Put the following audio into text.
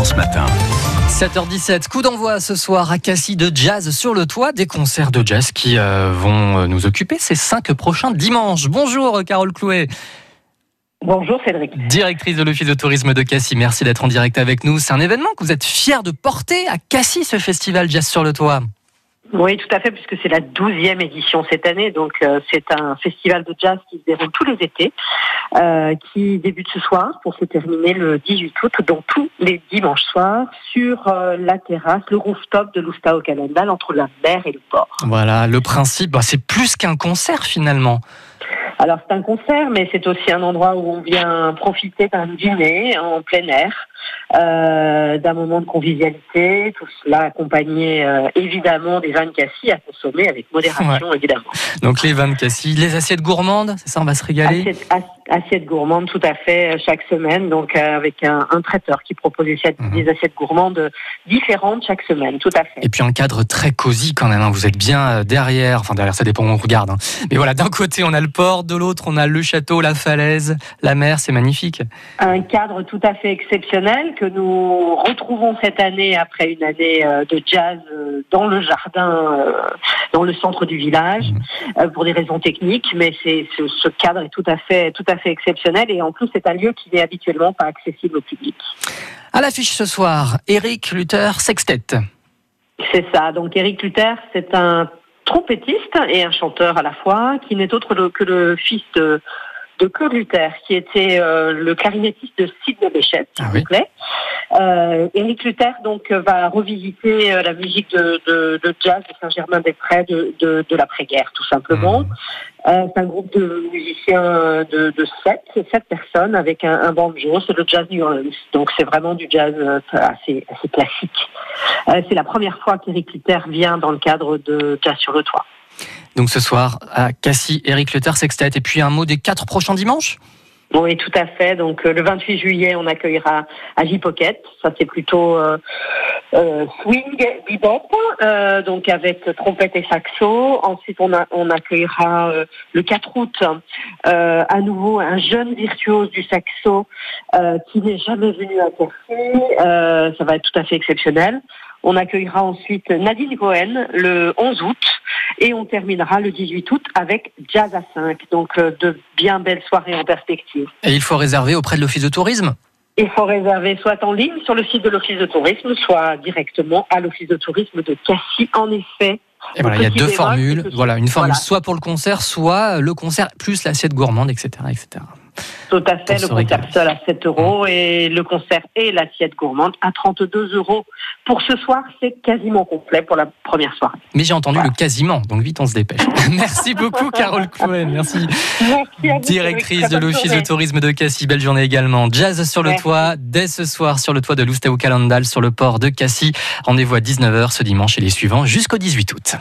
France Matin. 7h17, coup d'envoi ce soir à Cassis de Jazz sur le toit, des concerts de jazz qui euh, vont euh, nous occuper ces cinq prochains dimanches. Bonjour Carole Clouet. Bonjour Cédric. Directrice de l'Office de tourisme de Cassis, merci d'être en direct avec nous. C'est un événement que vous êtes fier de porter à Cassis, ce festival Jazz sur le toit. Oui, tout à fait, puisque c'est la douzième édition cette année. Donc, euh, c'est un festival de jazz qui se déroule tous les étés, euh, qui débute ce soir pour se terminer le 18 août, donc tous les dimanches soirs, sur euh, la terrasse, le rooftop de l'Oustao Calendal, entre la mer et le port. Voilà, le principe, bah, c'est plus qu'un concert finalement. Alors, c'est un concert, mais c'est aussi un endroit où on vient profiter d'un dîner en plein air euh, d'un moment de convivialité, tout cela accompagné euh, évidemment des vins de cassis à consommer avec modération évidemment. Donc les vins de cassis, les assiettes gourmandes, c'est ça, on va se régaler? Assiette, assiettes gourmandes tout à fait euh, chaque semaine, donc avec un, traiteur qui propose des assiettes, mhm. des assiettes, gourmandes différentes chaque semaine, tout à fait. Et puis un cadre très cosy quand même, hein. vous êtes bien derrière, enfin derrière ça dépend où on regarde, hein. mais voilà, d'un côté on a le port, de l'autre on a le château, la falaise, la mer, c'est magnifique. Un cadre tout à fait exceptionnel que nous retrouvons cette année après une année euh, de jazz euh, dans le jardin, euh, dans le centre du village, mhm. pour des raisons techniques, mais c'est ce, cadre est tout à fait tout à fait exceptionnel et en plus c'est un lieu qui n'est habituellement pas accessible au public. À l'affiche ce soir, Eric Luther Sextet. C'est ça. Donc Eric Luther, c'est un trompettiste et un chanteur à la fois, qui n'est autre que le fils de de Claude Luther, qui était euh, le clarinettiste de Sidney Bechet, s'il ah vous plaît. Euh, Éric Luther donc va revisiter euh, la musique de, jazz de Saint-Germain-des-Prés de, de, l'après-guerre, tout simplement. Mmh. c'est un groupe de musiciens de, sept, sept personnes avec un, banjo. C'est le jazz New Orleans, donc c'est vraiment du jazz assez, assez classique. c'est la première fois qu'Éric Luther vient dans le cadre de Jazz sur le toit. Donc ce soir à Cassis, Eric Leter Sextet. Et puis un mot des quatre prochains dimanches? Oui, tout à fait. Donc euh, le 28 juillet, on accueillera à J-Pocket. Ça c'est plutôt euh, euh, swing, bebop, euh, donc avec trompette et saxo. Ensuite, on, accueillera le 4 août à nouveau un jeune virtuose du saxo qui n'est jamais venu à Cassis. ça va être tout à fait exceptionnel. On accueillera ensuite Nadine Cohen le 11 août et on terminera le 18 août avec Jazz à 5. Donc euh, de bien belles soirées en perspective. Et il faut réserver auprès de l'Office de tourisme il faut réserver soit en ligne sur le site de l'Office de tourisme, soit directement à l'Office de tourisme de Cassis. En effet, et voilà, il y a deux formules. Voilà, une formule soit pour le concert, soit le concert plus l'assiette gourmande, etc., etc. Tout à fait, le concert seul à 7 euros et le concert et l'assiette gourmande à 32 euros. Pour ce soir, c'est quasiment complet pour la première soirée. Mais j'ai entendu le quasiment, donc vite on se dépêche. Merci beaucoup Carole Cohen, merci. merci Directrice de l'Office de tourisme de Cassis, belle journée également. Jazz sur le toit, dès ce soir sur le toit de l'Oustao Calandal sur le port de Cassis. Rendez-vous à 19h ce dimanche et les suivants jusqu'au 18 août.